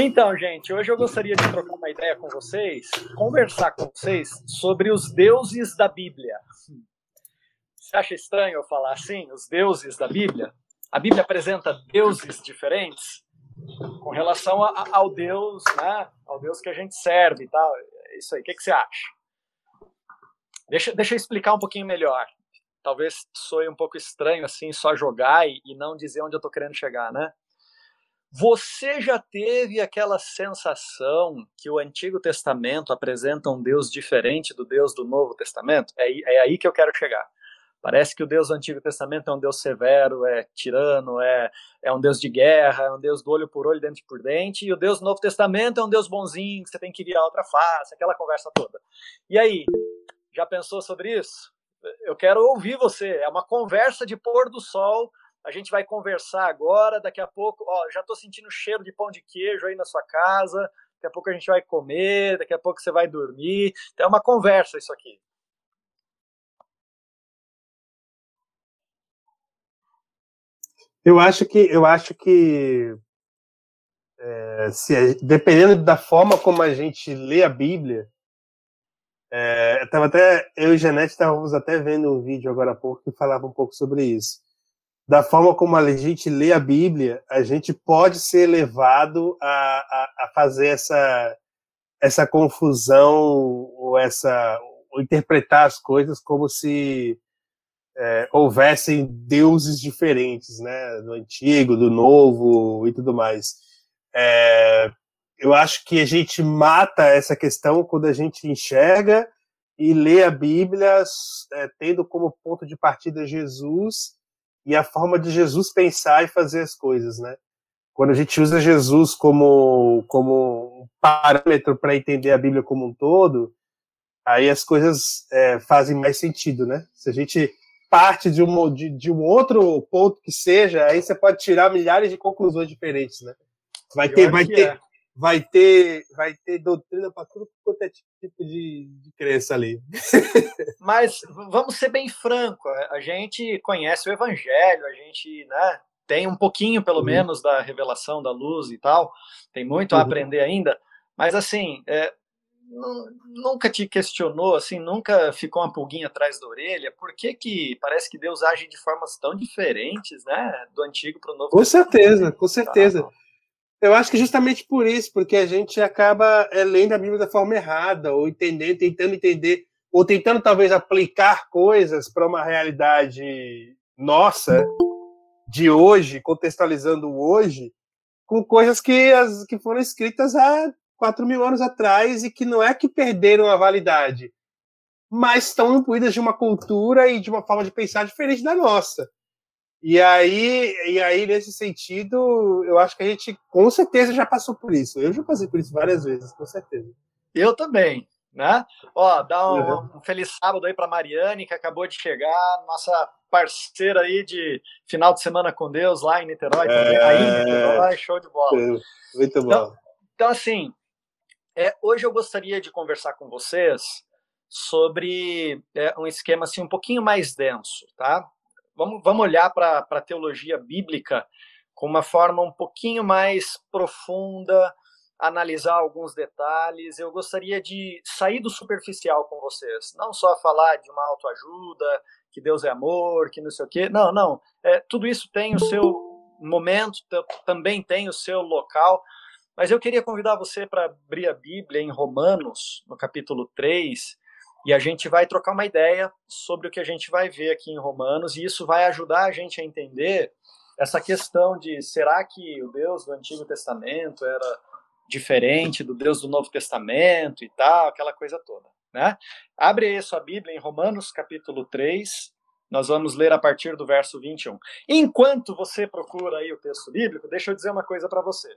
Então, gente, hoje eu gostaria de trocar uma ideia com vocês, conversar com vocês sobre os deuses da Bíblia. Você acha estranho eu falar assim, os deuses da Bíblia? A Bíblia apresenta deuses diferentes com relação a, ao Deus, né? Ao Deus que a gente serve e tal. É isso aí. O que, que você acha? Deixa, deixa eu explicar um pouquinho melhor. Talvez soe um pouco estranho assim, só jogar e, e não dizer onde eu estou querendo chegar, né? Você já teve aquela sensação que o Antigo Testamento apresenta um Deus diferente do Deus do Novo Testamento? É, é aí que eu quero chegar. Parece que o Deus do Antigo Testamento é um Deus severo, é tirano, é, é um Deus de guerra, é um Deus do olho por olho, dente por dente, e o Deus do Novo Testamento é um Deus bonzinho, que você tem que virar outra face, aquela conversa toda. E aí, já pensou sobre isso? Eu quero ouvir você, é uma conversa de pôr do sol a gente vai conversar agora, daqui a pouco, ó, já estou sentindo cheiro de pão de queijo aí na sua casa, daqui a pouco a gente vai comer, daqui a pouco você vai dormir. Então é uma conversa isso aqui. Eu acho que eu acho que é, se, dependendo da forma como a gente lê a Bíblia, é, eu tava até eu e Janete estávamos até vendo um vídeo agora há pouco que falava um pouco sobre isso da forma como a gente lê a Bíblia, a gente pode ser levado a, a, a fazer essa, essa confusão ou essa ou interpretar as coisas como se é, houvessem deuses diferentes, né, do antigo, do novo e tudo mais. É, eu acho que a gente mata essa questão quando a gente enxerga e lê a Bíblia é, tendo como ponto de partida Jesus e a forma de Jesus pensar e fazer as coisas, né? Quando a gente usa Jesus como, como um parâmetro para entender a Bíblia como um todo, aí as coisas é, fazem mais sentido, né? Se a gente parte de um, de, de, um outro ponto que seja, aí você pode tirar milhares de conclusões diferentes, né? Vai ter, vai ter, é vai ter, vai ter doutrina para tudo quanto é tipo de, de crença ali. Mas vamos ser bem franco, a gente conhece o evangelho, a gente, né, tem um pouquinho pelo uhum. menos da revelação da luz e tal, tem muito a uhum. aprender ainda, mas assim, é, nunca te questionou, assim, nunca ficou uma pulguinha atrás da orelha? Por que que parece que Deus age de formas tão diferentes, né, do antigo para o novo? Com certeza, com certeza. Ah, eu acho que justamente por isso, porque a gente acaba é, lendo a Bíblia da forma errada, ou entendendo, tentando entender, ou tentando talvez aplicar coisas para uma realidade nossa, de hoje, contextualizando hoje, com coisas que, as, que foram escritas há 4 mil anos atrás e que não é que perderam a validade, mas estão imbuídas de uma cultura e de uma forma de pensar diferente da nossa. E aí, e aí, nesse sentido, eu acho que a gente com certeza já passou por isso. Eu já passei por isso várias vezes, com certeza. Eu também, né? Ó, dá um, uhum. um feliz sábado aí para Mariane, que acabou de chegar, nossa parceira aí de final de semana com Deus lá em Niterói também. É... Aí em Niterói, show de bola. Muito bom. Então, então assim, é, hoje eu gostaria de conversar com vocês sobre é, um esquema assim um pouquinho mais denso, tá? Vamos, vamos olhar para a teologia bíblica com uma forma um pouquinho mais profunda, analisar alguns detalhes. Eu gostaria de sair do superficial com vocês, não só falar de uma autoajuda, que Deus é amor, que não sei o quê. Não, não. É, tudo isso tem o seu momento, também tem o seu local. Mas eu queria convidar você para abrir a Bíblia em Romanos, no capítulo 3, e a gente vai trocar uma ideia sobre o que a gente vai ver aqui em Romanos, e isso vai ajudar a gente a entender essa questão de será que o Deus do Antigo Testamento era diferente do Deus do Novo Testamento e tal, aquela coisa toda, né? Abre aí sua Bíblia em Romanos capítulo 3, Nós vamos ler a partir do verso 21. Enquanto você procura aí o texto bíblico, deixa eu dizer uma coisa para você.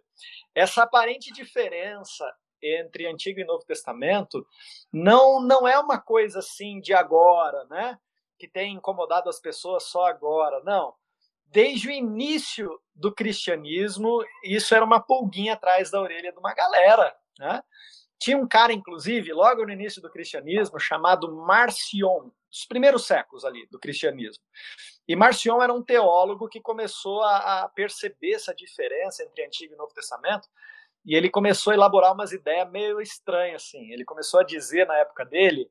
Essa aparente diferença entre Antigo e Novo Testamento não não é uma coisa assim de agora, né? Que tem incomodado as pessoas só agora. Não. Desde o início do cristianismo, isso era uma pulguinha atrás da orelha de uma galera, né? Tinha um cara, inclusive, logo no início do cristianismo, chamado Marcion, dos primeiros séculos ali do cristianismo. E Marcion era um teólogo que começou a, a perceber essa diferença entre Antigo e Novo Testamento, e ele começou a elaborar umas ideias meio estranhas, assim. Ele começou a dizer, na época dele,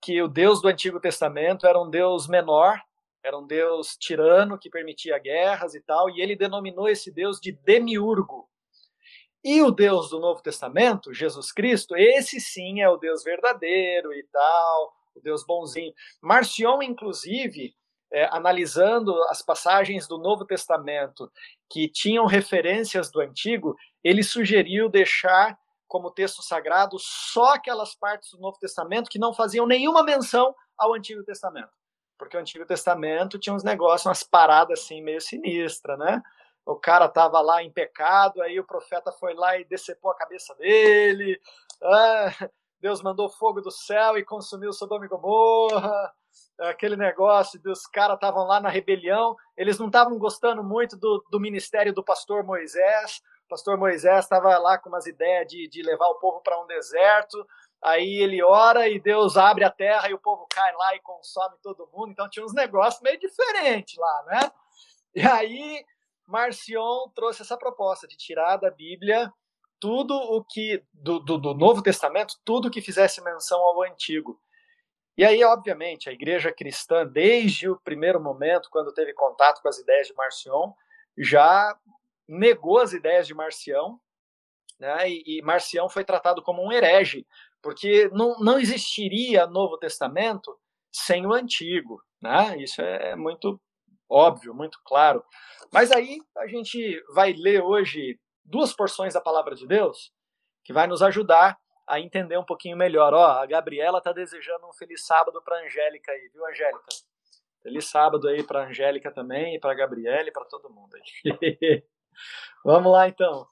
que o Deus do Antigo Testamento era um Deus menor, era um Deus tirano que permitia guerras e tal, e ele denominou esse Deus de demiurgo. E o Deus do Novo Testamento, Jesus Cristo, esse sim é o Deus verdadeiro e tal, o Deus bonzinho. Marcion, inclusive, é, analisando as passagens do Novo Testamento que tinham referências do Antigo, ele sugeriu deixar como texto sagrado só aquelas partes do Novo Testamento que não faziam nenhuma menção ao Antigo Testamento. Porque o Antigo Testamento tinha uns negócios, umas paradas assim meio sinistra, né? o cara estava lá em pecado, aí o profeta foi lá e decepou a cabeça dele, ah, Deus mandou fogo do céu e consumiu Sodoma e Gomorra, aquele negócio dos caras estavam lá na rebelião, eles não estavam gostando muito do, do ministério do pastor Moisés, o pastor Moisés estava lá com umas ideias de, de levar o povo para um deserto, aí ele ora e Deus abre a terra e o povo cai lá e consome todo mundo, então tinha uns negócios meio diferentes lá, né? E aí Marcion trouxe essa proposta de tirar da Bíblia tudo o que do, do, do, Novo Testamento, tudo que fizesse menção ao Antigo. E aí, obviamente, a igreja cristã, desde o primeiro momento, quando teve contato com as ideias de Marcion, já negou as ideias de Marcião, né? E, e Marcião foi tratado como um herege, porque não, não existiria Novo Testamento sem o Antigo, né? Isso é muito óbvio, muito claro. Mas aí a gente vai ler hoje duas porções da palavra de Deus que vai nos ajudar a entender um pouquinho melhor. Ó, a Gabriela está desejando um feliz sábado para Angélica aí, viu, Angélica? Feliz sábado aí para Angélica também, para Gabriela e para todo mundo aí. Vamos lá então.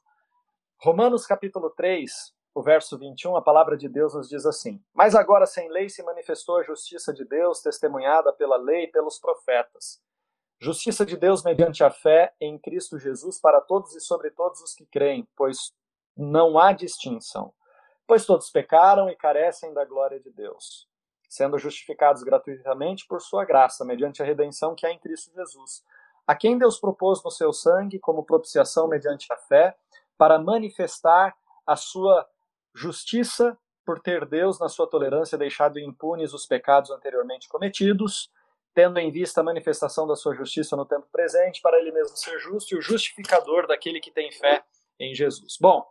Romanos capítulo 3, o verso 21, a palavra de Deus nos diz assim: Mas agora sem lei se manifestou a justiça de Deus, testemunhada pela lei e pelos profetas Justiça de Deus mediante a fé em Cristo Jesus para todos e sobre todos os que creem, pois não há distinção. Pois todos pecaram e carecem da glória de Deus, sendo justificados gratuitamente por sua graça, mediante a redenção que há em Cristo Jesus, a quem Deus propôs no seu sangue como propiciação mediante a fé, para manifestar a sua justiça por ter Deus, na sua tolerância, deixado impunes os pecados anteriormente cometidos tendo em vista a manifestação da sua justiça no tempo presente, para ele mesmo ser justo e o justificador daquele que tem fé em Jesus. Bom,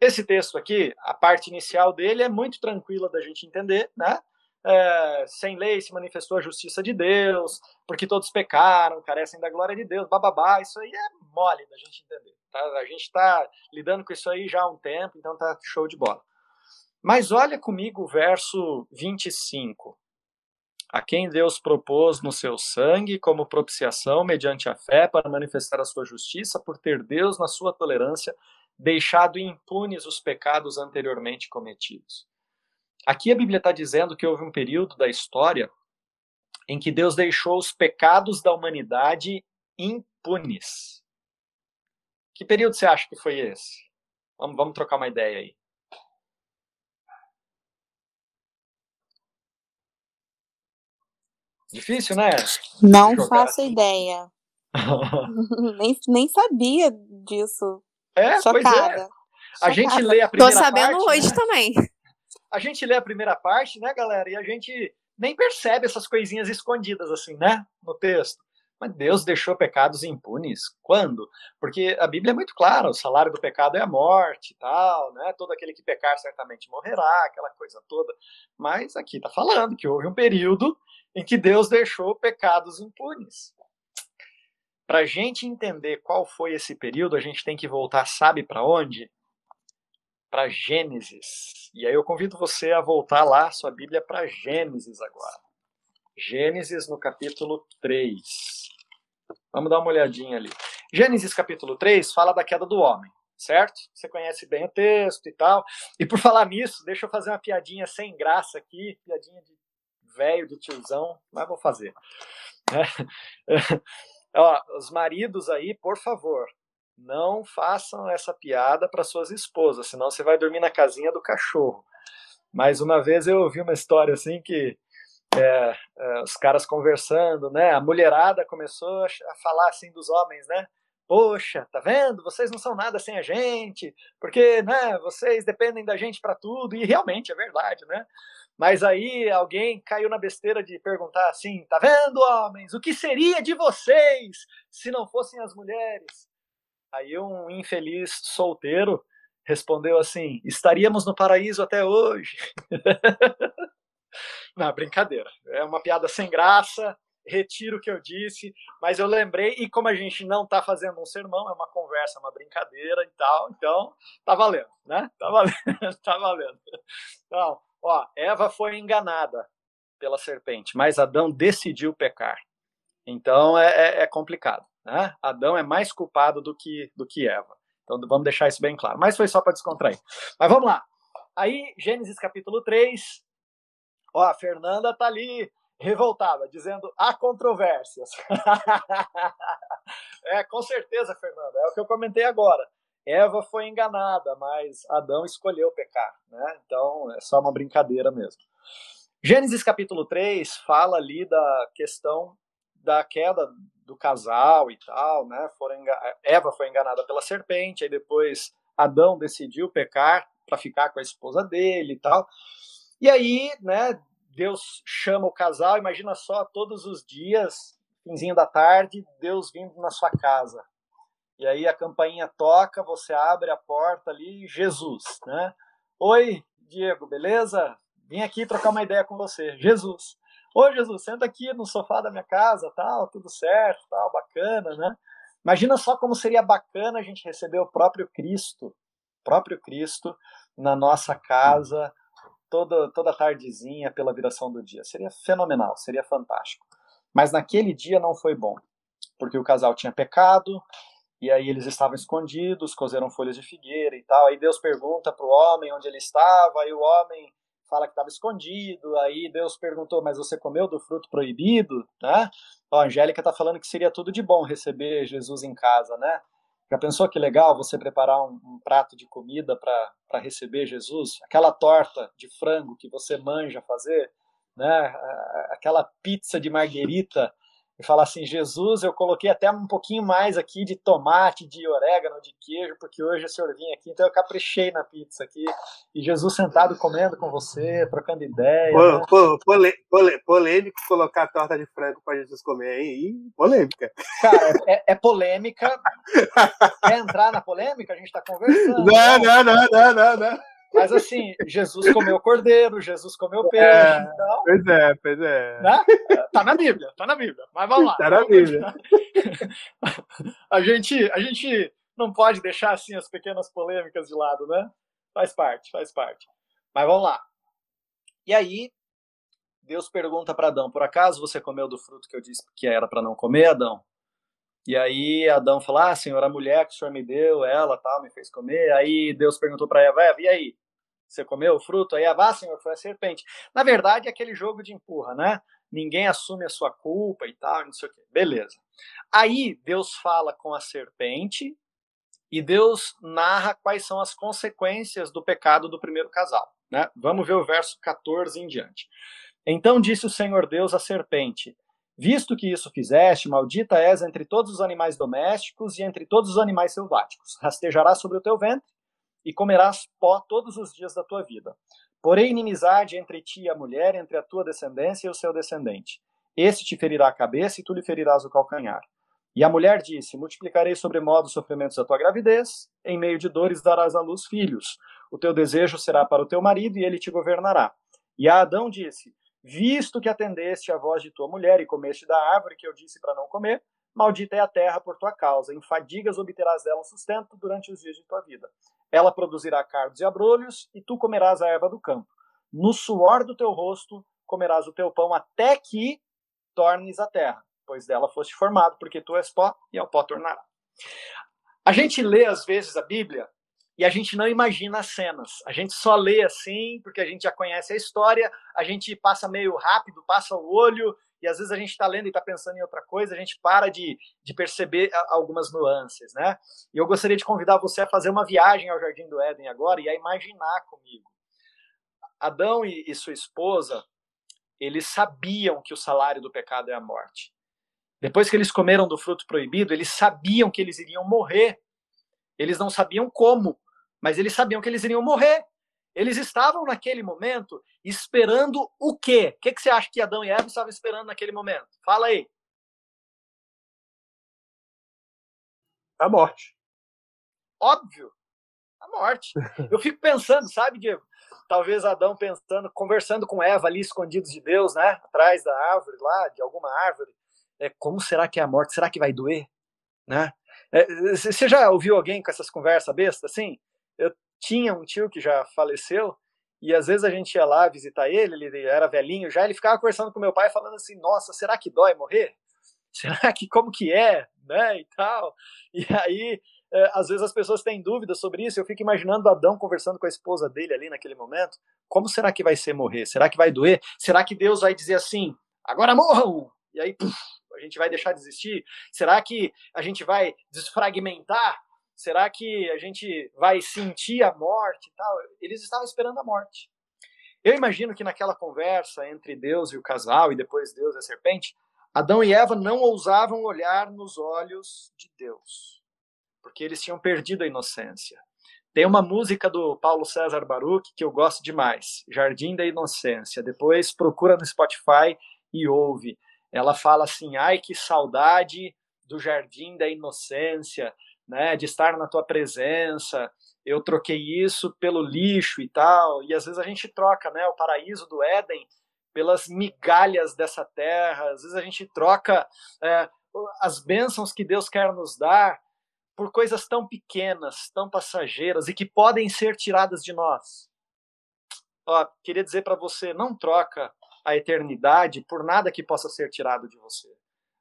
esse texto aqui, a parte inicial dele é muito tranquila da gente entender, né? É, sem lei se manifestou a justiça de Deus, porque todos pecaram, carecem da glória de Deus, bababá, isso aí é mole da gente entender. Tá? A gente está lidando com isso aí já há um tempo, então tá show de bola. Mas olha comigo o verso 25 a quem Deus propôs no seu sangue como propiciação mediante a fé para manifestar a sua justiça, por ter Deus, na sua tolerância, deixado impunes os pecados anteriormente cometidos. Aqui a Bíblia está dizendo que houve um período da história em que Deus deixou os pecados da humanidade impunes. Que período você acha que foi esse? Vamos, vamos trocar uma ideia aí. Difícil, né? Não faço assim. ideia. nem, nem sabia disso. É, Chocada. pois é. A gente lê a primeira parte. Tô sabendo parte, hoje né? também. A gente lê a primeira parte, né, galera? E a gente nem percebe essas coisinhas escondidas assim, né? No texto. Mas Deus deixou pecados impunes. Quando? Porque a Bíblia é muito clara, o salário do pecado é a morte e tal, né? Todo aquele que pecar certamente morrerá, aquela coisa toda. Mas aqui está falando que houve um período em que Deus deixou pecados impunes. Para a gente entender qual foi esse período, a gente tem que voltar, sabe para onde? Para Gênesis. E aí eu convido você a voltar lá, sua Bíblia, para Gênesis agora. Gênesis no capítulo 3. Vamos dar uma olhadinha ali. Gênesis capítulo 3 fala da queda do homem, certo? Você conhece bem o texto e tal. E por falar nisso, deixa eu fazer uma piadinha sem graça aqui, piadinha de velho, de tiozão, mas vou fazer. É. Ó, os maridos aí, por favor, não façam essa piada para suas esposas, senão você vai dormir na casinha do cachorro. Mais uma vez eu ouvi uma história assim que é, é, os caras conversando, né? A mulherada começou a falar assim dos homens, né? Poxa, tá vendo? Vocês não são nada sem a gente, porque, né? Vocês dependem da gente para tudo e realmente é verdade, né? Mas aí alguém caiu na besteira de perguntar assim: tá vendo, homens? O que seria de vocês se não fossem as mulheres? Aí um infeliz solteiro respondeu assim: estaríamos no paraíso até hoje. não, brincadeira. É uma piada sem graça. Retiro o que eu disse, mas eu lembrei, e como a gente não está fazendo um sermão, é uma conversa, uma brincadeira e tal, então tá valendo, né? Tá valendo, tá valendo. Então, Ó, Eva foi enganada pela serpente, mas Adão decidiu pecar. Então é, é, é complicado. Né? Adão é mais culpado do que, do que Eva. Então vamos deixar isso bem claro. Mas foi só para descontrair. Mas vamos lá. Aí, Gênesis capítulo 3. Ó, a Fernanda tá ali revoltada, dizendo há controvérsias. é, com certeza, Fernanda. É o que eu comentei agora. Eva foi enganada, mas Adão escolheu pecar, né? Então é só uma brincadeira mesmo. Gênesis capítulo 3 fala ali da questão da queda do casal e tal, né? Eva foi enganada pela serpente, aí depois Adão decidiu pecar para ficar com a esposa dele e tal. E aí, né, Deus chama o casal, imagina só, todos os dias, finzinho da tarde, Deus vindo na sua casa, e aí a campainha toca, você abre a porta ali, Jesus, né? Oi, Diego, beleza? Vim aqui trocar uma ideia com você. Jesus. Oi, Jesus, senta aqui no sofá da minha casa, tal, tudo certo, tal, bacana, né? Imagina só como seria bacana a gente receber o próprio Cristo, próprio Cristo na nossa casa toda toda tardezinha pela viração do dia. Seria fenomenal, seria fantástico. Mas naquele dia não foi bom, porque o casal tinha pecado, e aí eles estavam escondidos, cozeram folhas de figueira e tal. Aí Deus pergunta para o homem onde ele estava, aí o homem fala que estava escondido. Aí Deus perguntou, mas você comeu do fruto proibido? Né? a Angélica está falando que seria tudo de bom receber Jesus em casa, né? Já pensou que legal você preparar um, um prato de comida para receber Jesus? Aquela torta de frango que você manja fazer, né? Aquela pizza de marguerita e falar assim: Jesus, eu coloquei até um pouquinho mais aqui de tomate, de orégano, de queijo, porque hoje o senhor vinha aqui, então eu caprichei na pizza aqui. E Jesus sentado comendo com você, trocando ideia. Pô, né? pô, pole, pole, polêmico colocar a torta de frango para Jesus comer, hein? polêmica. Cara, é, é polêmica. Quer entrar na polêmica? A gente está conversando. Não, não, não, não, não, não. Mas assim, Jesus comeu cordeiro, Jesus comeu peixe. É, então, pois é, pois é. Né? Tá na Bíblia, tá na Bíblia. Mas vamos lá. Tá na Bíblia. A gente, a gente não pode deixar assim as pequenas polêmicas de lado, né? Faz parte, faz parte. Mas vamos lá. E aí, Deus pergunta para Adão: por acaso você comeu do fruto que eu disse que era para não comer, Adão? E aí Adão falou: Ah, senhor, a mulher que o senhor me deu, ela tal, me fez comer. Aí Deus perguntou para Eva: Eva, e aí? Você comeu o fruto? Aí Eva, ah, senhor, foi a serpente. Na verdade, é aquele jogo de empurra, né? Ninguém assume a sua culpa e tal, não sei o quê. Beleza. Aí Deus fala com a serpente e Deus narra quais são as consequências do pecado do primeiro casal. Né? Vamos ver o verso 14 em diante. Então disse o Senhor Deus à serpente: Visto que isso fizeste, maldita és entre todos os animais domésticos e entre todos os animais selváticos. Rastejarás sobre o teu ventre e comerás pó todos os dias da tua vida. Porém, inimizade entre ti e a mulher, entre a tua descendência e o seu descendente. Este te ferirá a cabeça e tu lhe ferirás o calcanhar. E a mulher disse: Multiplicarei sobremodo os sofrimentos da tua gravidez, em meio de dores darás à luz filhos. O teu desejo será para o teu marido e ele te governará. E a Adão disse: visto que atendeste à voz de tua mulher e comeste da árvore que eu disse para não comer, maldita é a terra por tua causa, em fadigas obterás dela sustento durante os dias de tua vida. Ela produzirá cardos e abrolhos, e tu comerás a erva do campo. No suor do teu rosto comerás o teu pão, até que tornes a terra, pois dela foste formado, porque tu és pó e ao pó tornará. A gente lê às vezes a Bíblia e a gente não imagina as cenas. A gente só lê assim, porque a gente já conhece a história, a gente passa meio rápido, passa o olho, e às vezes a gente está lendo e está pensando em outra coisa, a gente para de, de perceber algumas nuances, né? E eu gostaria de convidar você a fazer uma viagem ao Jardim do Éden agora e a imaginar comigo. Adão e, e sua esposa, eles sabiam que o salário do pecado é a morte. Depois que eles comeram do fruto proibido, eles sabiam que eles iriam morrer. Eles não sabiam como, mas eles sabiam que eles iriam morrer. Eles estavam naquele momento esperando o quê? O que, que você acha que Adão e Eva estavam esperando naquele momento? Fala aí. A morte. Óbvio. A morte. Eu fico pensando, sabe, Diego? Talvez Adão pensando, conversando com Eva ali escondidos de Deus, né? Atrás da árvore lá, de alguma árvore. É, como será que é a morte? Será que vai doer? Né? É, você já ouviu alguém com essas conversas bestas assim? Tinha um tio que já faleceu e às vezes a gente ia lá visitar ele, ele era velhinho já, ele ficava conversando com meu pai falando assim: "Nossa, será que dói morrer? Será que como que é, né, e tal?". E aí, é, às vezes as pessoas têm dúvidas sobre isso, eu fico imaginando Adão conversando com a esposa dele ali naquele momento, como será que vai ser morrer? Será que vai doer? Será que Deus vai dizer assim: "Agora morram!" E aí, puf, a gente vai deixar de existir? Será que a gente vai desfragmentar? Será que a gente vai sentir a morte e tal? Eles estavam esperando a morte. Eu imagino que naquela conversa entre Deus e o casal, e depois Deus e a serpente, Adão e Eva não ousavam olhar nos olhos de Deus, porque eles tinham perdido a inocência. Tem uma música do Paulo César Baruch que eu gosto demais, Jardim da Inocência. Depois procura no Spotify e ouve. Ela fala assim: ai que saudade do Jardim da Inocência, né, de estar na tua presença, eu troquei isso pelo lixo e tal, e às vezes a gente troca, né, o paraíso do Éden pelas migalhas dessa terra, às vezes a gente troca é, as bênçãos que Deus quer nos dar por coisas tão pequenas, tão passageiras e que podem ser tiradas de nós. Ó, queria dizer para você, não troca a eternidade por nada que possa ser tirado de você.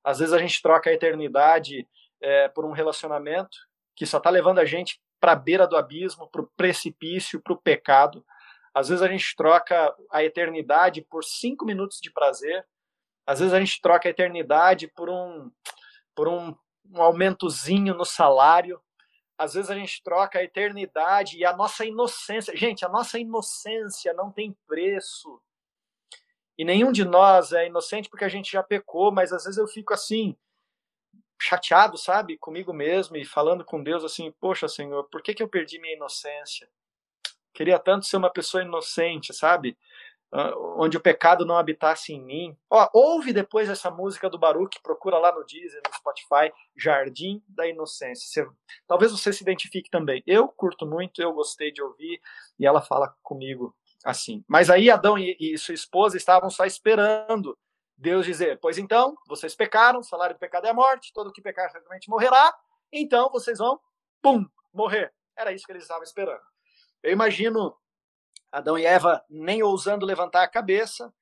Às vezes a gente troca a eternidade é, por um relacionamento que só está levando a gente para a beira do abismo, para o precipício, para o pecado. Às vezes a gente troca a eternidade por cinco minutos de prazer. Às vezes a gente troca a eternidade por um, por um, um aumentozinho no salário. Às vezes a gente troca a eternidade e a nossa inocência. Gente, a nossa inocência não tem preço. E nenhum de nós é inocente porque a gente já pecou, mas às vezes eu fico assim, chateado, sabe, comigo mesmo e falando com Deus assim: Poxa, Senhor, por que, que eu perdi minha inocência? Queria tanto ser uma pessoa inocente, sabe? Onde o pecado não habitasse em mim. Ó, ouve depois essa música do Baruch, procura lá no Deezer, no Spotify, Jardim da Inocência. Talvez você se identifique também. Eu curto muito, eu gostei de ouvir, e ela fala comigo assim. Mas aí Adão e, e sua esposa estavam só esperando Deus dizer: Pois então, vocês pecaram, o salário do pecado é a morte, todo que pecar certamente morrerá, então vocês vão, pum, morrer. Era isso que eles estavam esperando. Eu imagino Adão e Eva nem ousando levantar a cabeça,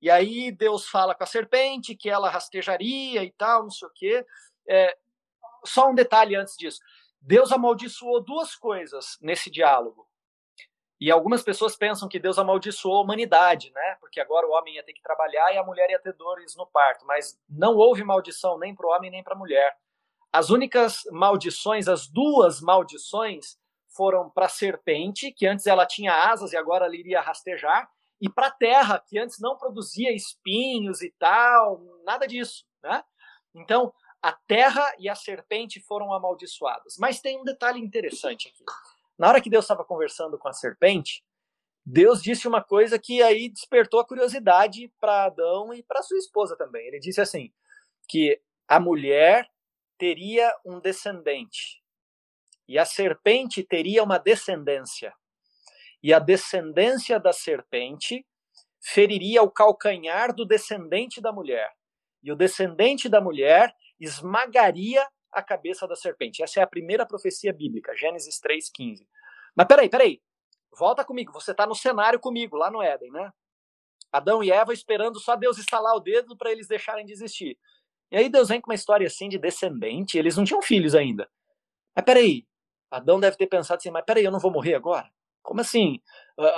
e aí Deus fala com a serpente que ela rastejaria e tal, não sei o quê. É, só um detalhe antes disso. Deus amaldiçoou duas coisas nesse diálogo. E algumas pessoas pensam que Deus amaldiçoou a humanidade, né? Porque agora o homem ia ter que trabalhar e a mulher ia ter dores no parto. Mas não houve maldição nem para o homem nem para a mulher. As únicas maldições, as duas maldições, foram para a serpente, que antes ela tinha asas e agora ela iria rastejar, e para a terra, que antes não produzia espinhos e tal, nada disso, né? Então, a terra e a serpente foram amaldiçoadas. Mas tem um detalhe interessante aqui. Na hora que Deus estava conversando com a serpente, Deus disse uma coisa que aí despertou a curiosidade para Adão e para sua esposa também. Ele disse assim: que a mulher teria um descendente e a serpente teria uma descendência. E a descendência da serpente feriria o calcanhar do descendente da mulher. E o descendente da mulher esmagaria a cabeça da serpente. Essa é a primeira profecia bíblica, Gênesis 3,15. Mas peraí, peraí. Volta comigo, você está no cenário comigo, lá no Éden, né? Adão e Eva esperando só Deus estalar o dedo para eles deixarem de existir. E aí Deus vem com uma história assim de descendente, eles não tinham filhos ainda. Mas peraí, Adão deve ter pensado assim, mas peraí, eu não vou morrer agora? Como assim?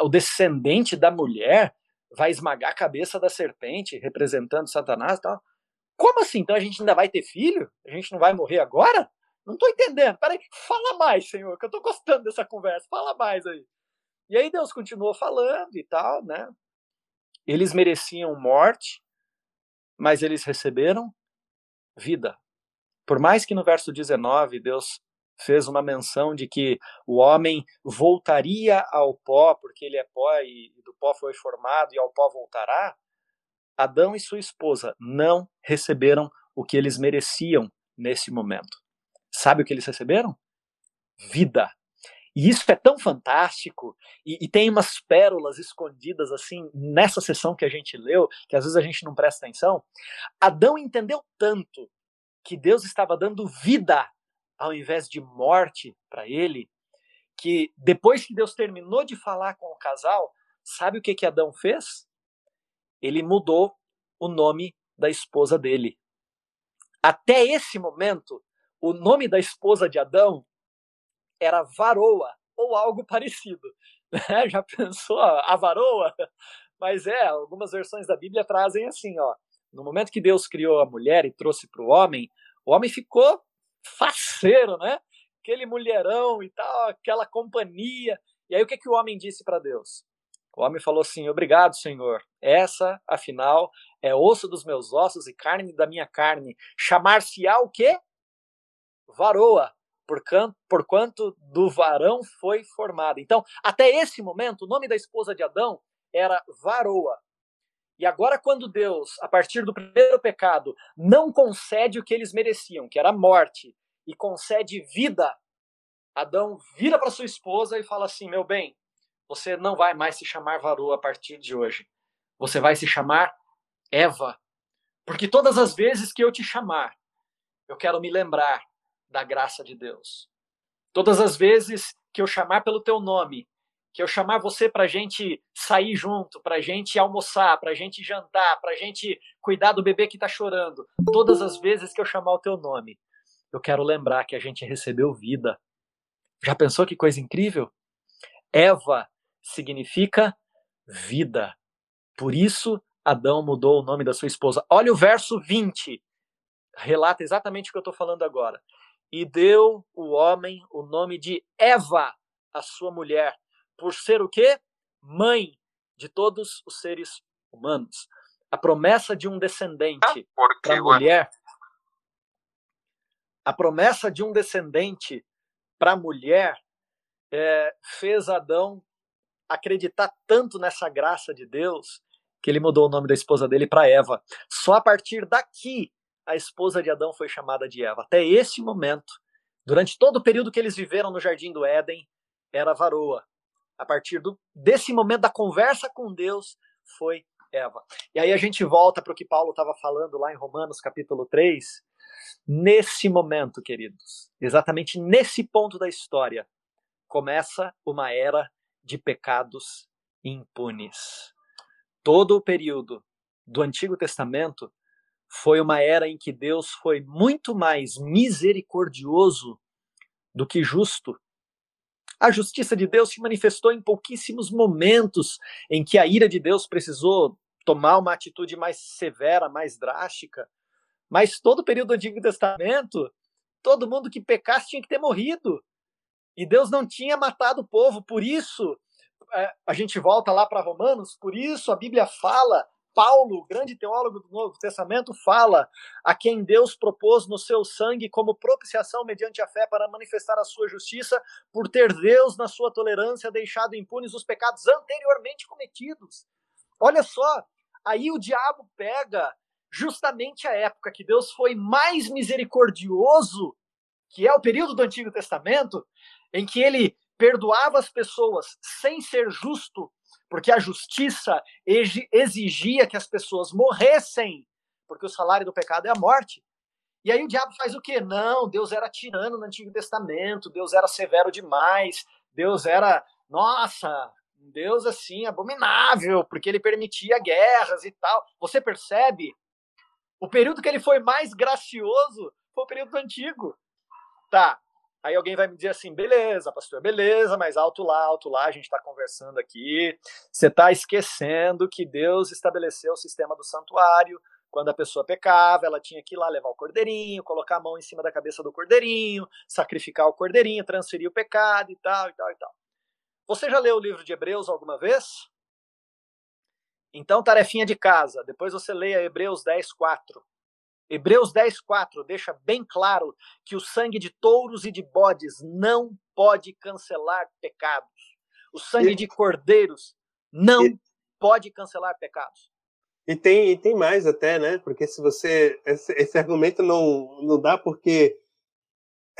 O descendente da mulher vai esmagar a cabeça da serpente, representando Satanás e tal? Como assim? Então a gente ainda vai ter filho? A gente não vai morrer agora? Não estou entendendo. Peraí, fala mais, Senhor, que eu estou gostando dessa conversa. Fala mais aí. E aí Deus continuou falando e tal, né? Eles mereciam morte, mas eles receberam vida. Por mais que no verso 19 Deus fez uma menção de que o homem voltaria ao pó, porque ele é pó e do pó foi formado e ao pó voltará, Adão e sua esposa não receberam o que eles mereciam nesse momento. Sabe o que eles receberam? Vida. E isso é tão fantástico, e, e, tem umas pérolas escondidas assim nessa sessão que a gente leu, que às vezes a gente não presta atenção. Adão entendeu tanto que Deus estava dando vida ao invés de morte para ele, que depois que Deus terminou de falar com o casal, sabe o que, que Adão fez? Ele mudou o nome da esposa dele. Até esse momento, o nome da esposa de Adão era varoa ou algo parecido. Né? Já pensou a varoa? Mas é, algumas versões da Bíblia trazem assim, ó. No momento que Deus criou a mulher e trouxe para o homem, o homem ficou faceiro, né? Aquele mulherão e tal, aquela companhia. E aí o que, que o homem disse para Deus? O homem falou assim: Obrigado, Senhor. Essa, afinal, é osso dos meus ossos e carne da minha carne. Chamar-se-á o quê? Varoa, por quanto do varão foi formada. Então, até esse momento, o nome da esposa de Adão era Varoa. E agora, quando Deus, a partir do primeiro pecado, não concede o que eles mereciam, que era a morte, e concede vida, Adão vira para sua esposa e fala assim: Meu bem, você não vai mais se chamar Varoa a partir de hoje. Você vai se chamar Eva. Porque todas as vezes que eu te chamar, eu quero me lembrar da graça de Deus. Todas as vezes que eu chamar pelo teu nome, que eu chamar você para gente sair junto, para gente almoçar, para gente jantar, para gente cuidar do bebê que está chorando, todas as vezes que eu chamar o teu nome, eu quero lembrar que a gente recebeu vida. Já pensou que coisa incrível? Eva significa vida. Por isso, Adão mudou o nome da sua esposa. Olha o verso 20. Relata exatamente o que eu estou falando agora e deu o homem o nome de Eva, a sua mulher, por ser o quê? Mãe de todos os seres humanos. A promessa de um descendente ah, para a mulher. A promessa de um descendente para a mulher é, fez Adão acreditar tanto nessa graça de Deus que ele mudou o nome da esposa dele para Eva. Só a partir daqui a esposa de Adão foi chamada de Eva. Até esse momento, durante todo o período que eles viveram no jardim do Éden, era varoa. A partir do, desse momento da conversa com Deus, foi Eva. E aí a gente volta para o que Paulo estava falando lá em Romanos capítulo 3. Nesse momento, queridos, exatamente nesse ponto da história, começa uma era de pecados impunes. Todo o período do Antigo Testamento foi uma era em que Deus foi muito mais misericordioso do que justo. A justiça de Deus se manifestou em pouquíssimos momentos em que a ira de Deus precisou tomar uma atitude mais severa, mais drástica. Mas todo o período do Antigo Testamento, todo mundo que pecasse tinha que ter morrido. E Deus não tinha matado o povo, por isso é, a gente volta lá para Romanos, por isso a Bíblia fala Paulo, grande teólogo do Novo Testamento, fala a quem Deus propôs no seu sangue como propiciação mediante a fé para manifestar a sua justiça, por ter Deus, na sua tolerância, deixado impunes os pecados anteriormente cometidos. Olha só, aí o diabo pega justamente a época que Deus foi mais misericordioso, que é o período do Antigo Testamento, em que ele perdoava as pessoas sem ser justo porque a justiça exigia que as pessoas morressem, porque o salário do pecado é a morte. E aí o diabo faz o quê? Não, Deus era tirano no Antigo Testamento, Deus era severo demais, Deus era, nossa, Um Deus assim abominável, porque ele permitia guerras e tal. Você percebe? O período que ele foi mais gracioso foi o período antigo. Tá. Aí alguém vai me dizer assim, beleza, pastor, beleza, mas alto lá, alto lá, a gente está conversando aqui. Você está esquecendo que Deus estabeleceu o sistema do santuário, quando a pessoa pecava, ela tinha que ir lá levar o cordeirinho, colocar a mão em cima da cabeça do cordeirinho, sacrificar o cordeirinho, transferir o pecado e tal, e tal, e tal. Você já leu o livro de Hebreus alguma vez? Então, tarefinha de casa. Depois você leia Hebreus 10, 4. Hebreus 10, 4 deixa bem claro que o sangue de touros e de bodes não pode cancelar pecados. O sangue de cordeiros não pode cancelar pecados. E tem, e tem mais até, né? Porque se você. Esse, esse argumento não, não dá porque.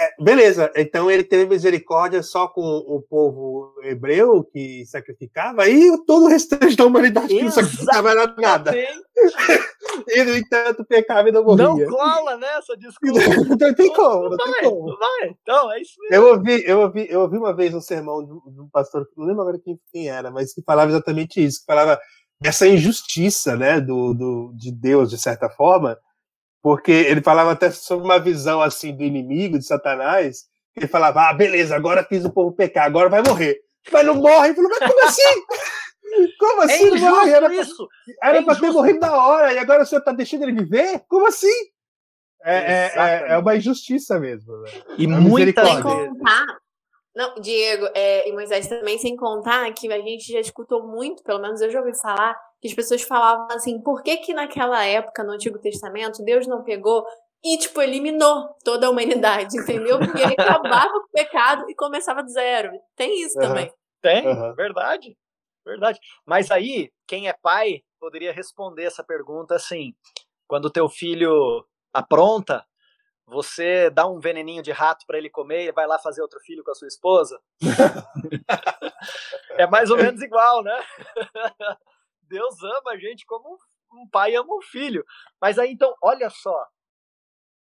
É, beleza, então ele teve misericórdia só com o povo hebreu que sacrificava, e todo o restante da humanidade que não sacrificava era nada. e, no entanto, pecava e não morria. Não cola nessa desculpa. não tem como, não, vai, tem como. Não vai. Então, é isso mesmo. Eu ouvi, eu ouvi, eu ouvi uma vez um sermão de um pastor, não lembro agora quem, quem era, mas que falava exatamente isso, que falava essa injustiça, né, do, do, de Deus, de certa forma, porque ele falava até sobre uma visão, assim, do inimigo, de Satanás, ele falava, ah, beleza, agora fiz o povo pecar, agora vai morrer. Mas não morre, ele falou, mas como assim? Como assim? É não morre? Era isso. Pra, era é pra ter morrido na hora, e agora o senhor tá deixando ele viver? Como assim? É, é, é, é uma injustiça mesmo. Né? E muita Sem contar, não, Diego é, e Moisés também, sem contar que a gente já escutou muito, pelo menos eu já ouvi falar, que as pessoas falavam assim, por que que naquela época, no Antigo Testamento, Deus não pegou e, tipo, eliminou toda a humanidade, entendeu? Porque ele acabava com o pecado e começava do zero. Tem isso uhum. também. Tem, uhum. verdade. Verdade. Mas aí, quem é pai poderia responder essa pergunta assim: quando teu filho apronta, você dá um veneninho de rato para ele comer e vai lá fazer outro filho com a sua esposa? é mais ou menos igual, né? Deus ama a gente como um pai ama um filho. Mas aí então, olha só,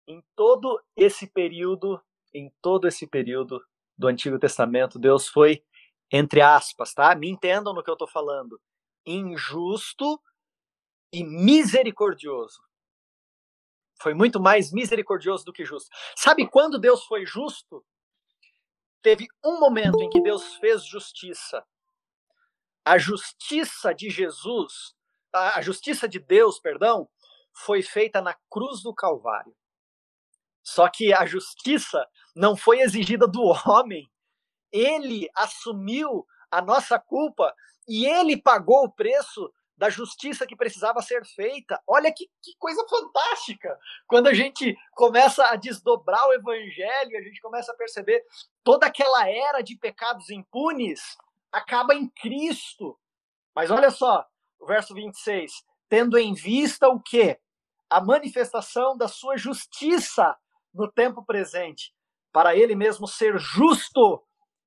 em todo esse período, em todo esse período do Antigo Testamento, Deus foi entre aspas, tá? Me entendam no que eu estou falando. Injusto e misericordioso foi muito mais misericordioso do que justo. Sabe quando Deus foi justo? Teve um momento em que Deus fez justiça. A justiça de Jesus, a justiça de Deus, perdão, foi feita na cruz do Calvário. Só que a justiça não foi exigida do homem. Ele assumiu a nossa culpa e ele pagou o preço da justiça que precisava ser feita. Olha que, que coisa fantástica! Quando a gente começa a desdobrar o evangelho, a gente começa a perceber toda aquela era de pecados impunes acaba em Cristo. Mas olha só, o verso 26, tendo em vista o quê? A manifestação da sua justiça no tempo presente, para ele mesmo ser justo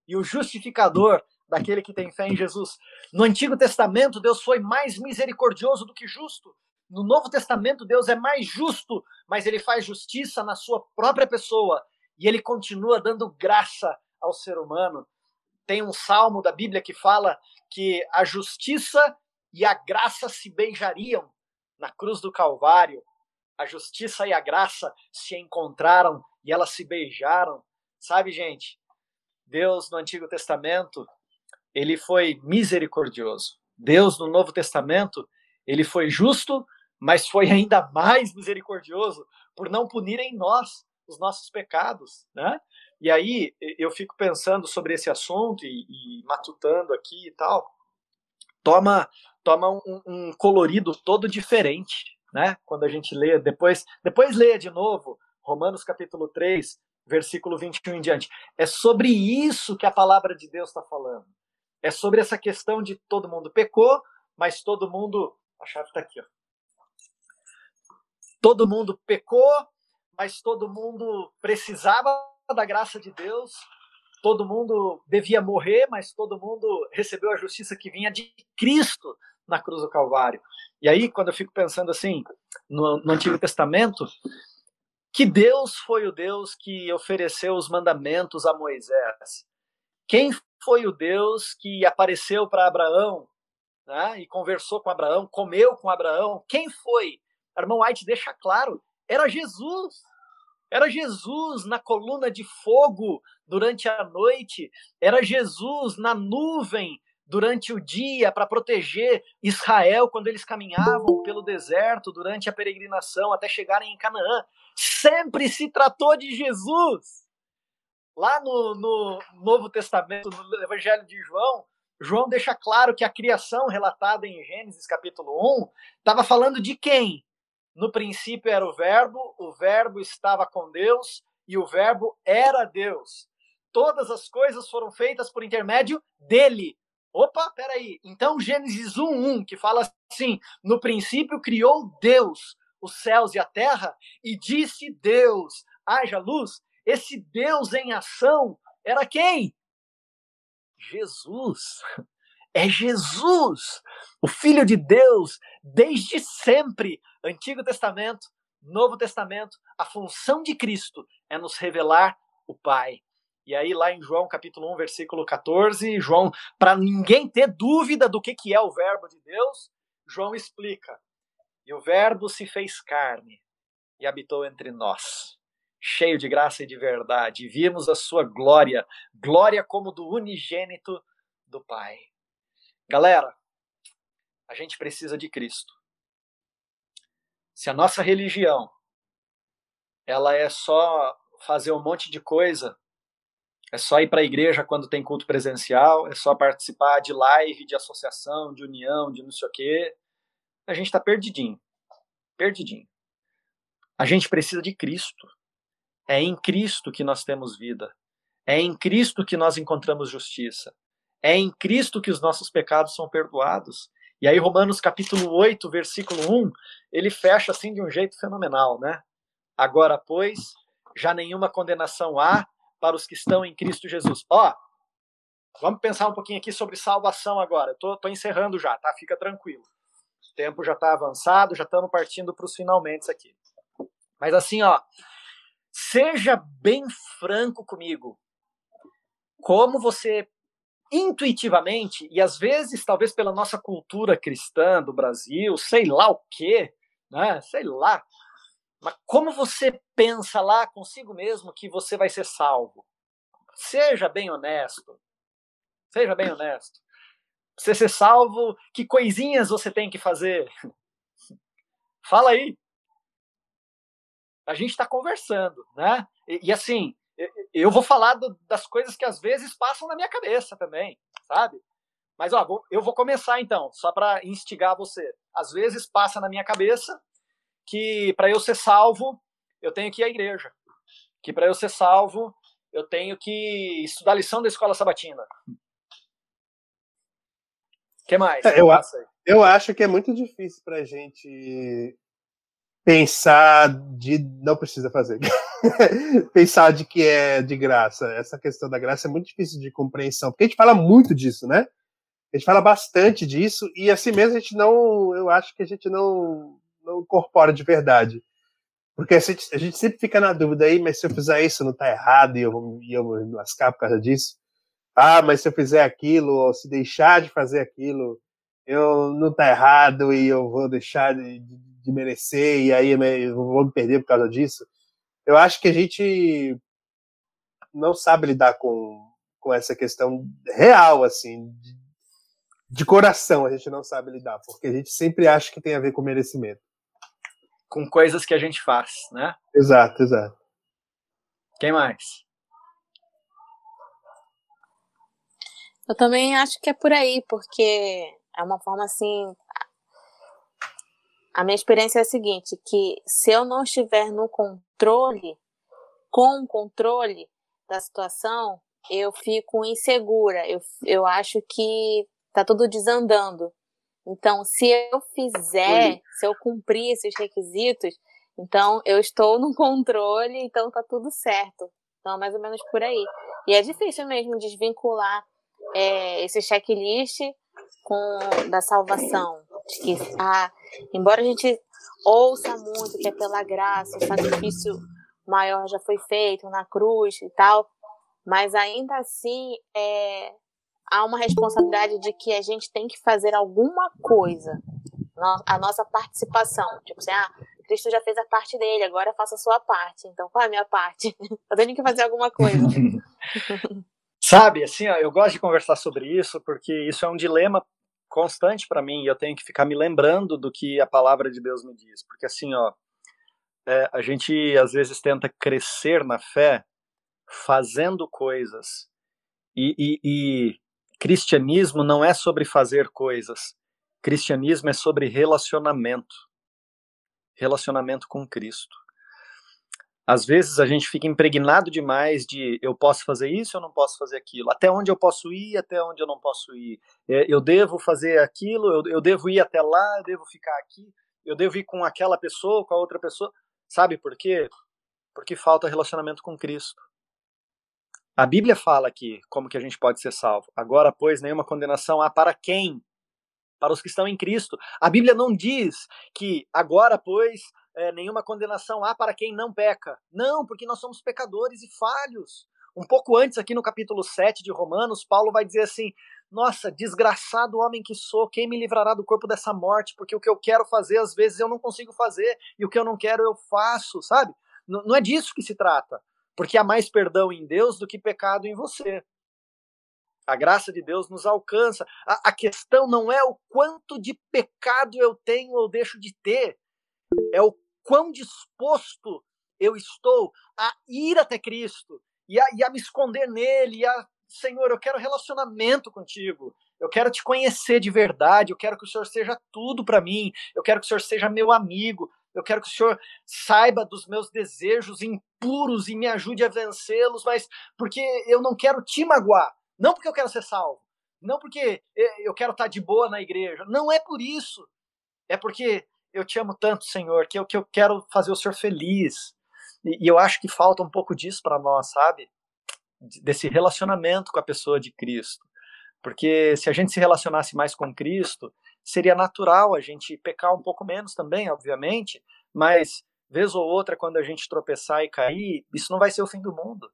e o justificador daquele que tem fé em Jesus. No Antigo Testamento, Deus foi mais misericordioso do que justo. No Novo Testamento, Deus é mais justo, mas ele faz justiça na sua própria pessoa e ele continua dando graça ao ser humano. Tem um salmo da Bíblia que fala que a justiça e a graça se beijariam na cruz do Calvário. A justiça e a graça se encontraram e elas se beijaram. Sabe, gente? Deus no Antigo Testamento ele foi misericordioso. Deus, no Novo Testamento, ele foi justo, mas foi ainda mais misericordioso por não punir em nós os nossos pecados, né? E aí eu fico pensando sobre esse assunto e, e matutando aqui e tal. Toma, toma um, um, colorido todo diferente, né? Quando a gente lê, depois, depois leia de novo Romanos capítulo 3, versículo 21 em diante. É sobre isso que a palavra de Deus está falando. É sobre essa questão de todo mundo pecou, mas todo mundo. A chave está aqui, ó. Todo mundo pecou, mas todo mundo precisava da graça de Deus. Todo mundo devia morrer, mas todo mundo recebeu a justiça que vinha de Cristo na cruz do Calvário. E aí, quando eu fico pensando assim, no, no Antigo Testamento, que Deus foi o Deus que ofereceu os mandamentos a Moisés. Quem foi o Deus que apareceu para Abraão né, e conversou com Abraão, comeu com Abraão? Quem foi? A irmã White deixa claro: era Jesus. Era Jesus na coluna de fogo durante a noite, era Jesus na nuvem durante o dia para proteger Israel quando eles caminhavam pelo deserto durante a peregrinação até chegarem em Canaã. Sempre se tratou de Jesus. Lá no, no Novo Testamento, no Evangelho de João, João deixa claro que a criação relatada em Gênesis capítulo 1 estava falando de quem? No princípio era o Verbo, o Verbo estava com Deus e o Verbo era Deus. Todas as coisas foram feitas por intermédio dele. Opa, peraí. Então Gênesis 1:1, que fala assim: No princípio criou Deus os céus e a terra, e disse Deus: haja luz. Esse Deus em ação era quem? Jesus. É Jesus, o Filho de Deus, desde sempre. Antigo Testamento, Novo Testamento, a função de Cristo é nos revelar o Pai. E aí, lá em João capítulo 1, versículo 14, João, para ninguém ter dúvida do que, que é o Verbo de Deus, João explica. E o Verbo se fez carne e habitou entre nós, cheio de graça e de verdade. Vimos a sua glória, glória como do unigênito do Pai. Galera, a gente precisa de Cristo. Se a nossa religião ela é só fazer um monte de coisa é só ir para a igreja quando tem culto presencial, é só participar de live, de associação, de união, de não sei o quê. A gente está perdidinho. Perdidinho. A gente precisa de Cristo. É em Cristo que nós temos vida. É em Cristo que nós encontramos justiça. É em Cristo que os nossos pecados são perdoados. E aí, Romanos capítulo 8, versículo 1, ele fecha assim de um jeito fenomenal, né? Agora, pois, já nenhuma condenação há para os que estão em Cristo Jesus. Ó, vamos pensar um pouquinho aqui sobre salvação agora. Tô, tô encerrando já, tá? Fica tranquilo. O tempo já está avançado, já estamos partindo para os finalmente aqui. Mas assim, ó, seja bem franco comigo. Como você intuitivamente, e às vezes, talvez pela nossa cultura cristã do Brasil, sei lá o quê, né? Sei lá, mas como você pensa lá consigo mesmo que você vai ser salvo? Seja bem honesto. Seja bem honesto. Pra você ser salvo, que coisinhas você tem que fazer? Fala aí. A gente está conversando, né? E, e, assim, eu vou falar do, das coisas que às vezes passam na minha cabeça também, sabe? Mas ó, eu vou começar então, só para instigar você. Às vezes passa na minha cabeça que para eu ser salvo, eu tenho que ir à igreja. Que para eu ser salvo, eu tenho que estudar a lição da escola sabatina. O que mais? É, eu, eu acho que é muito difícil para a gente pensar de não precisa fazer. pensar de que é de graça. Essa questão da graça é muito difícil de compreensão, porque a gente fala muito disso, né? A gente fala bastante disso e assim mesmo a gente não, eu acho que a gente não não incorpora de verdade. Porque a gente, a gente, sempre fica na dúvida aí, mas se eu fizer isso não tá errado e eu, vou, e eu vou me lascar por causa disso. Ah, mas se eu fizer aquilo, ou se deixar de fazer aquilo, eu não tá errado e eu vou deixar de, de, de merecer e aí eu vou me perder por causa disso. Eu acho que a gente não sabe lidar com, com essa questão real, assim, de, de coração a gente não sabe lidar, porque a gente sempre acha que tem a ver com merecimento com coisas que a gente faz, né? Exato, exato. Quem mais? Eu também acho que é por aí, porque é uma forma assim. A minha experiência é a seguinte: que se eu não estiver no controle, com o controle da situação, eu fico insegura. Eu, eu acho que tá tudo desandando. Então, se eu fizer, se eu cumprir esses requisitos, então eu estou no controle, então tá tudo certo. Então, mais ou menos por aí. E é difícil mesmo desvincular é, esse checklist com da salvação. Que, ah, embora a gente ouça muito que é pela graça, o sacrifício maior já foi feito na cruz e tal, mas ainda assim é, há uma responsabilidade de que a gente tem que fazer alguma coisa, a nossa participação. Tipo assim, ah, Cristo já fez a parte dele, agora faça a sua parte. Então, qual é a minha parte? Eu tenho que fazer alguma coisa. Sabe, assim, ó, eu gosto de conversar sobre isso porque isso é um dilema constante para mim e eu tenho que ficar me lembrando do que a palavra de Deus me diz. Porque assim, ó, é, a gente às vezes tenta crescer na fé fazendo coisas e, e, e cristianismo não é sobre fazer coisas. Cristianismo é sobre relacionamento. Relacionamento com Cristo. Às vezes a gente fica impregnado demais de eu posso fazer isso, eu não posso fazer aquilo. Até onde eu posso ir, até onde eu não posso ir. É, eu devo fazer aquilo, eu, eu devo ir até lá, eu devo ficar aqui, eu devo ir com aquela pessoa, com a outra pessoa. Sabe por quê? Porque falta relacionamento com Cristo. A Bíblia fala aqui como que a gente pode ser salvo. Agora, pois, nenhuma condenação há para quem? Para os que estão em Cristo. A Bíblia não diz que agora, pois, é, nenhuma condenação há para quem não peca. Não, porque nós somos pecadores e falhos. Um pouco antes, aqui no capítulo 7 de Romanos, Paulo vai dizer assim: Nossa, desgraçado homem que sou, quem me livrará do corpo dessa morte? Porque o que eu quero fazer, às vezes eu não consigo fazer, e o que eu não quero eu faço, sabe? N não é disso que se trata. Porque há mais perdão em Deus do que pecado em você. A graça de Deus nos alcança. A, a questão não é o quanto de pecado eu tenho ou deixo de ter, é o quão disposto eu estou a ir até Cristo e a, e a me esconder nele, e a, Senhor, eu quero relacionamento contigo, eu quero te conhecer de verdade, eu quero que o Senhor seja tudo para mim, eu quero que o Senhor seja meu amigo, eu quero que o Senhor saiba dos meus desejos impuros e me ajude a vencê-los, mas porque eu não quero te magoar, não porque eu quero ser salvo, não porque eu quero estar de boa na igreja, não é por isso, é porque eu te amo tanto, Senhor, que eu, que eu quero fazer o Senhor feliz. E, e eu acho que falta um pouco disso para nós, sabe? Desse relacionamento com a pessoa de Cristo. Porque se a gente se relacionasse mais com Cristo, seria natural a gente pecar um pouco menos também, obviamente, mas vez ou outra, quando a gente tropeçar e cair, isso não vai ser o fim do mundo.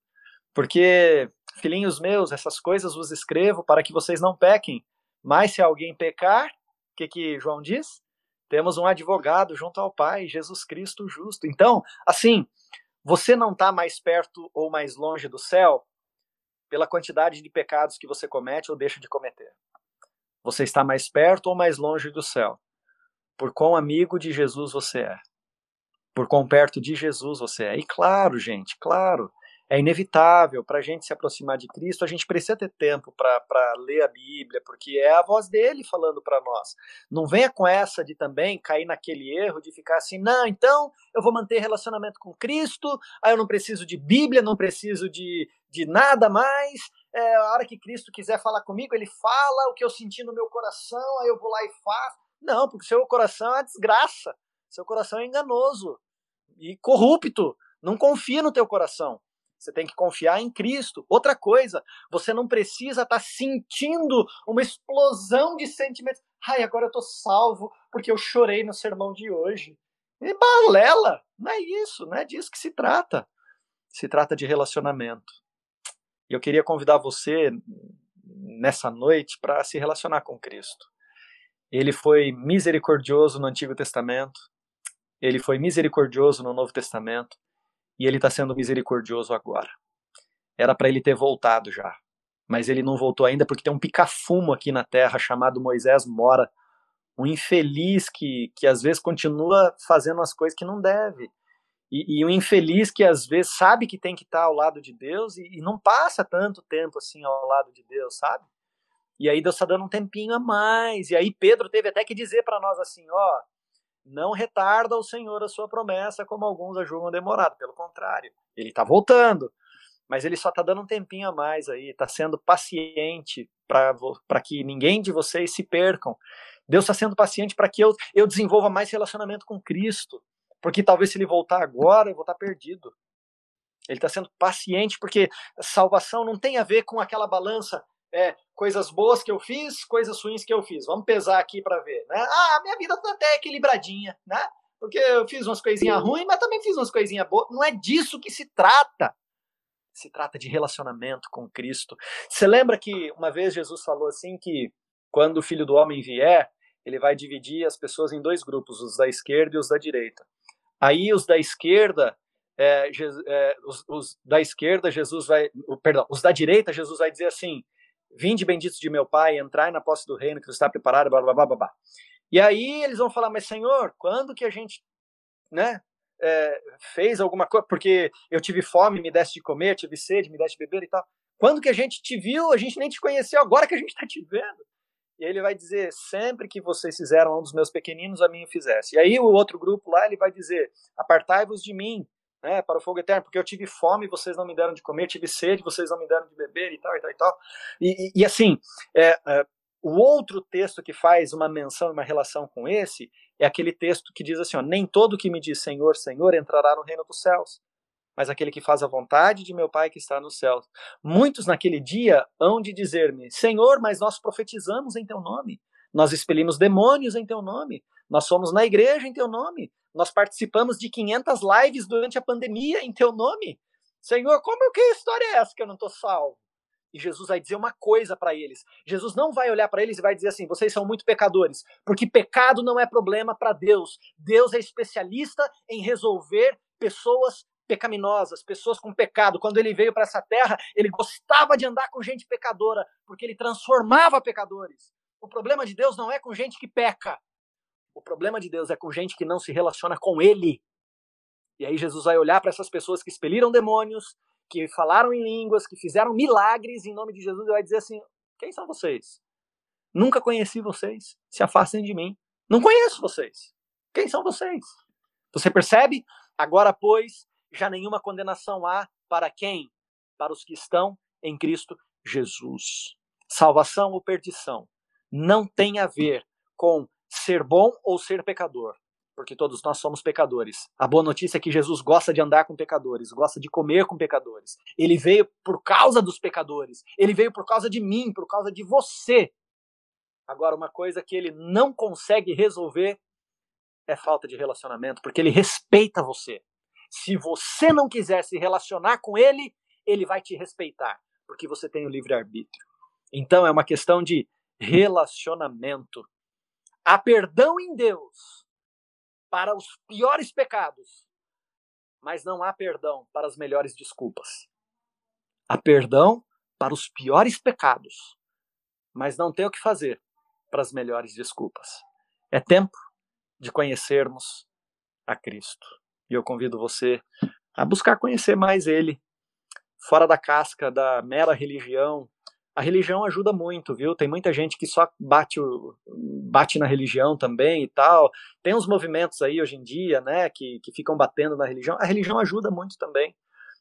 Porque, filhinhos meus, essas coisas vos escrevo para que vocês não pequem. Mas se alguém pecar, o que, que João diz? Temos um advogado junto ao Pai, Jesus Cristo justo. Então, assim, você não está mais perto ou mais longe do céu pela quantidade de pecados que você comete ou deixa de cometer. Você está mais perto ou mais longe do céu por quão amigo de Jesus você é. Por quão perto de Jesus você é. E claro, gente, claro, é inevitável para a gente se aproximar de Cristo, a gente precisa ter tempo para ler a Bíblia, porque é a voz dele falando para nós. Não venha com essa de também cair naquele erro de ficar assim, não, então eu vou manter relacionamento com Cristo, aí eu não preciso de Bíblia, não preciso de, de nada mais. É, a hora que Cristo quiser falar comigo, ele fala o que eu senti no meu coração, aí eu vou lá e faço. Não, porque seu coração é uma desgraça, seu coração é enganoso e corrupto. Não confia no teu coração. Você tem que confiar em Cristo. Outra coisa, você não precisa estar tá sentindo uma explosão de sentimentos. Ai, agora eu tô salvo porque eu chorei no sermão de hoje. E balela! Não é isso, não é disso que se trata. Se trata de relacionamento. E eu queria convidar você nessa noite para se relacionar com Cristo. Ele foi misericordioso no Antigo Testamento, ele foi misericordioso no Novo Testamento, e ele está sendo misericordioso agora. Era para ele ter voltado já, mas ele não voltou ainda porque tem um picafumo aqui na terra chamado Moisés Mora, um infeliz que, que às vezes continua fazendo as coisas que não deve. E, e um infeliz que às vezes sabe que tem que estar tá ao lado de Deus e, e não passa tanto tempo assim ao lado de Deus, sabe? E aí Deus está dando um tempinho a mais. E aí Pedro teve até que dizer para nós assim, ó, não retarda o Senhor a sua promessa, como alguns a julgam demorado. Pelo contrário, ele está voltando, mas ele só está dando um tempinho a mais aí, está sendo paciente para que ninguém de vocês se percam. Deus está sendo paciente para que eu, eu desenvolva mais relacionamento com Cristo, porque talvez se ele voltar agora, eu vou estar tá perdido. Ele está sendo paciente porque salvação não tem a ver com aquela balança é, coisas boas que eu fiz, coisas ruins que eu fiz. Vamos pesar aqui para ver, né? Ah, minha vida tá até equilibradinha, né? Porque eu fiz umas coisinhas ruins, mas também fiz umas coisinhas boas. Não é disso que se trata. se trata de relacionamento com Cristo. Você lembra que uma vez Jesus falou assim que quando o Filho do Homem vier, ele vai dividir as pessoas em dois grupos, os da esquerda e os da direita. Aí os da esquerda, é, é, os, os, da esquerda, Jesus vai, perdão, os da direita, Jesus vai dizer assim: Vinde benditos de meu Pai, entrai na posse do reino que está preparado, blá, blá, blá, blá. E aí eles vão falar, mas Senhor, quando que a gente, né, é, fez alguma coisa, porque eu tive fome, me desse de comer, tive sede, me desse de beber e tal. Quando que a gente te viu, a gente nem te conheceu, agora que a gente está te vendo. E aí ele vai dizer, sempre que vocês fizeram um dos meus pequeninos, a mim o fizesse. E aí o outro grupo lá, ele vai dizer, apartai-vos de mim, né, para o fogo eterno, porque eu tive fome, vocês não me deram de comer, tive sede, vocês não me deram de beber e tal, e tal, e tal. E, e, e assim, é, é, o outro texto que faz uma menção e uma relação com esse é aquele texto que diz assim: ó, Nem todo que me diz Senhor, Senhor entrará no reino dos céus, mas aquele que faz a vontade de meu Pai que está nos céus. Muitos naquele dia hão de dizer-me: Senhor, mas nós profetizamos em teu nome, nós expelimos demônios em teu nome, nós fomos na igreja em teu nome, nós participamos de 500 lives durante a pandemia em teu nome. Senhor, como que história é essa que eu não estou salvo? E Jesus vai dizer uma coisa para eles. Jesus não vai olhar para eles e vai dizer assim: vocês são muito pecadores, porque pecado não é problema para Deus. Deus é especialista em resolver pessoas pecaminosas, pessoas com pecado. Quando ele veio para essa terra, ele gostava de andar com gente pecadora, porque ele transformava pecadores. O problema de Deus não é com gente que peca. O problema de Deus é com gente que não se relaciona com ele. E aí Jesus vai olhar para essas pessoas que expeliram demônios, que falaram em línguas, que fizeram milagres em nome de Jesus, e vai dizer assim: quem são vocês? Nunca conheci vocês. Se afastem de mim. Não conheço vocês. Quem são vocês? Você percebe? Agora, pois, já nenhuma condenação há para quem? Para os que estão em Cristo Jesus. Salvação ou perdição não tem a ver com ser bom ou ser pecador porque todos nós somos pecadores. A boa notícia é que Jesus gosta de andar com pecadores, gosta de comer com pecadores. Ele veio por causa dos pecadores. Ele veio por causa de mim, por causa de você. Agora, uma coisa que ele não consegue resolver é falta de relacionamento, porque ele respeita você. Se você não quiser se relacionar com ele, ele vai te respeitar, porque você tem o livre-arbítrio. Então, é uma questão de relacionamento. Há perdão em Deus para os piores pecados, mas não há perdão para as melhores desculpas. Há perdão para os piores pecados, mas não tem o que fazer para as melhores desculpas. É tempo de conhecermos a Cristo. E eu convido você a buscar conhecer mais Ele, fora da casca da mera religião, a religião ajuda muito, viu? Tem muita gente que só bate, o, bate na religião também e tal. Tem uns movimentos aí hoje em dia, né, que, que ficam batendo na religião. A religião ajuda muito também.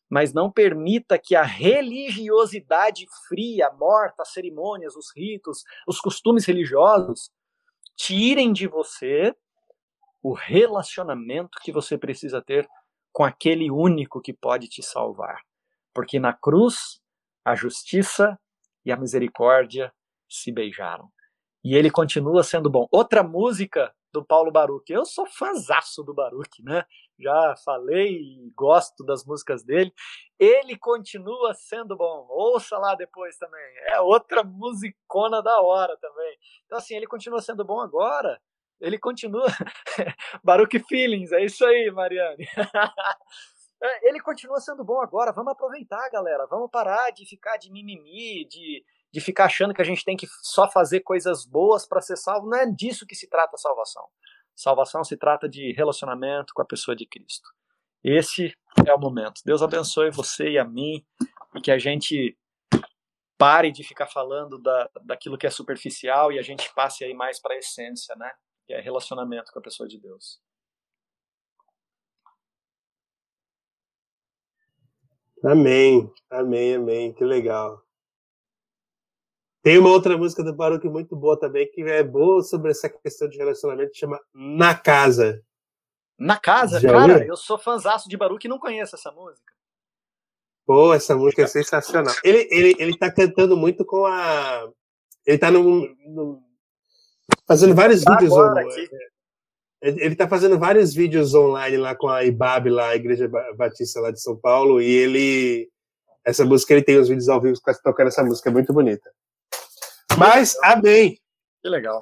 Mas não permita que a religiosidade fria, morta, as cerimônias, os ritos, os costumes religiosos tirem de você o relacionamento que você precisa ter com aquele único que pode te salvar. Porque na cruz, a justiça e a misericórdia se beijaram. E ele continua sendo bom. Outra música do Paulo Baruch. Eu sou fãzaço do Baruch, né? Já falei e gosto das músicas dele. Ele continua sendo bom. Ouça lá depois também. É outra musicona da hora também. Então, assim, ele continua sendo bom agora. Ele continua. Baruch Feelings, é isso aí, Mariane. É, ele continua sendo bom agora. Vamos aproveitar, galera. Vamos parar de ficar de mimimi, de, de ficar achando que a gente tem que só fazer coisas boas para ser salvo. Não é disso que se trata a salvação. Salvação se trata de relacionamento com a pessoa de Cristo. Esse é o momento. Deus abençoe você e a mim e que a gente pare de ficar falando da, daquilo que é superficial e a gente passe aí mais para a essência, né? Que é relacionamento com a pessoa de Deus. Amém, amém, amém. Que legal. Tem uma outra música do Baruch muito boa também, que é boa sobre essa questão de relacionamento, que chama Na Casa. Na Casa? Já Cara, eu sou fãzaço de Baruch e não conheço essa música. Pô, essa música é sensacional. Ele, ele, ele tá cantando muito com a. Ele tá no, fazendo vários tá vídeos. Agora, aqui. Ele está fazendo vários vídeos online lá com a IBAB, lá, a Igreja Batista lá de São Paulo, e ele Essa música ele tem os vídeos ao vivo tocando essa música, é muito bonita. Mas, amém. Que legal.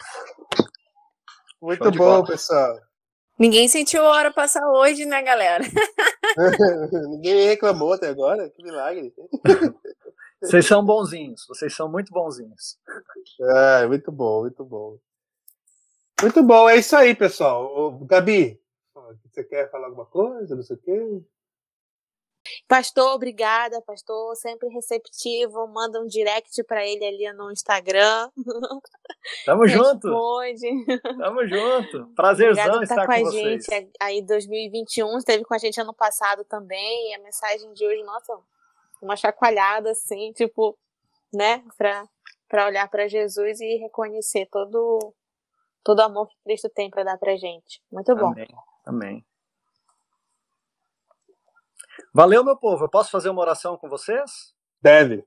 Muito bom, pessoal. Ninguém sentiu a hora passar hoje, né, galera? Ninguém reclamou até agora, que milagre. Vocês são bonzinhos, vocês são muito bonzinhos. É, muito bom, muito bom. Muito bom, é isso aí, pessoal. Ô, Gabi, você quer falar alguma coisa? Não sei o quê? Pastor, obrigada, pastor, sempre receptivo. Manda um direct para ele ali no Instagram. Tamo junto. Responde. Tamo junto. Prazerzão por estar estar com a com vocês. gente aí 2021, esteve com a gente ano passado também. E a mensagem de hoje, nossa, uma chacoalhada assim, tipo, né, para para olhar para Jesus e reconhecer todo todo o amor que Cristo tem para dar pra gente. Muito bom. Amém. Amém. Valeu, meu povo. Eu posso fazer uma oração com vocês? Deve.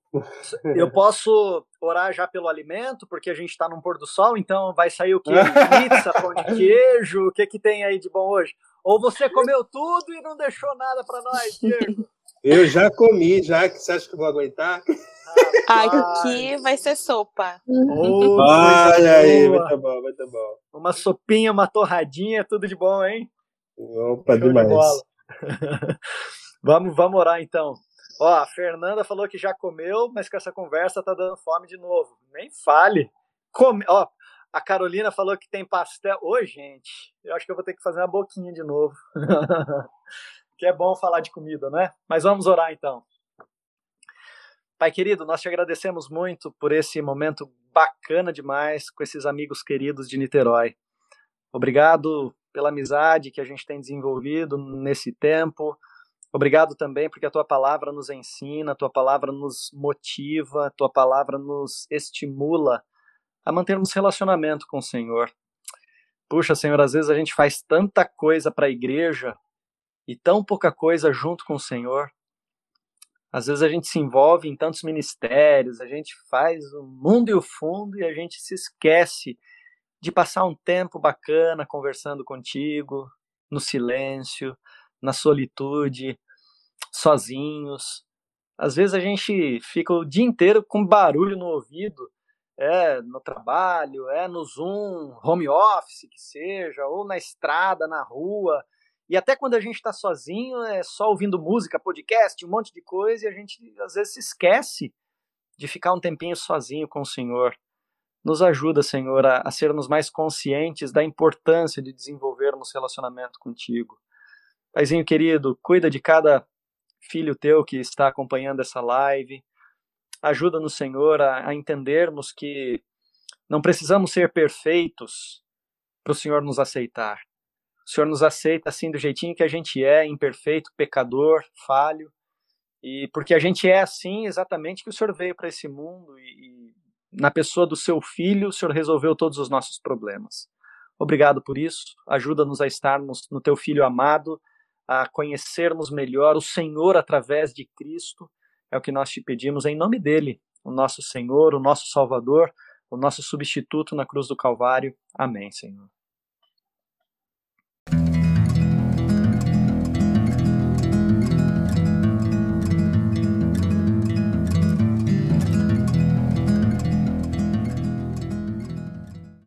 Eu posso orar já pelo alimento, porque a gente está num pôr do sol, então vai sair o quê? Pizza, pão de queijo, o que, que tem aí de bom hoje? Ou você comeu tudo e não deixou nada para nós, Diego? Eu já comi, já que você acha que eu vou aguentar? Aqui vai ser sopa. Oh, Olha aí, boa. muito bom, muito bom. Uma sopinha, uma torradinha, tudo de bom, hein? Opa, Show de demais. bola. vamos, vamos orar então. Ó, a Fernanda falou que já comeu, mas com essa conversa tá dando fome de novo. Nem fale. Come... Ó, a Carolina falou que tem pastel. Ô, gente, eu acho que eu vou ter que fazer uma boquinha de novo. que é bom falar de comida, né? Mas vamos orar então. Pai querido, nós te agradecemos muito por esse momento bacana demais com esses amigos queridos de Niterói. Obrigado pela amizade que a gente tem desenvolvido nesse tempo. Obrigado também porque a tua palavra nos ensina, a tua palavra nos motiva, a tua palavra nos estimula a mantermos relacionamento com o Senhor. Puxa, Senhor, às vezes a gente faz tanta coisa para a igreja e tão pouca coisa junto com o Senhor. Às vezes a gente se envolve em tantos ministérios, a gente faz o mundo e o fundo e a gente se esquece de passar um tempo bacana conversando contigo, no silêncio, na solitude, sozinhos. Às vezes a gente fica o dia inteiro com barulho no ouvido, é no trabalho, é no Zoom, home office que seja, ou na estrada, na rua. E até quando a gente está sozinho, é só ouvindo música, podcast, um monte de coisa, e a gente às vezes se esquece de ficar um tempinho sozinho com o Senhor. Nos ajuda, Senhor, a, a sermos mais conscientes da importância de desenvolvermos relacionamento contigo. Paizinho querido, cuida de cada filho teu que está acompanhando essa live. Ajuda-nos, Senhor, a, a entendermos que não precisamos ser perfeitos para o Senhor nos aceitar. O Senhor nos aceita assim do jeitinho que a gente é, imperfeito, pecador, falho, e porque a gente é assim exatamente que o Senhor veio para esse mundo e, e na pessoa do seu filho, o Senhor resolveu todos os nossos problemas. Obrigado por isso. Ajuda-nos a estarmos no teu filho amado, a conhecermos melhor o Senhor através de Cristo. É o que nós te pedimos em nome dele, o nosso Senhor, o nosso Salvador, o nosso substituto na cruz do Calvário. Amém, Senhor.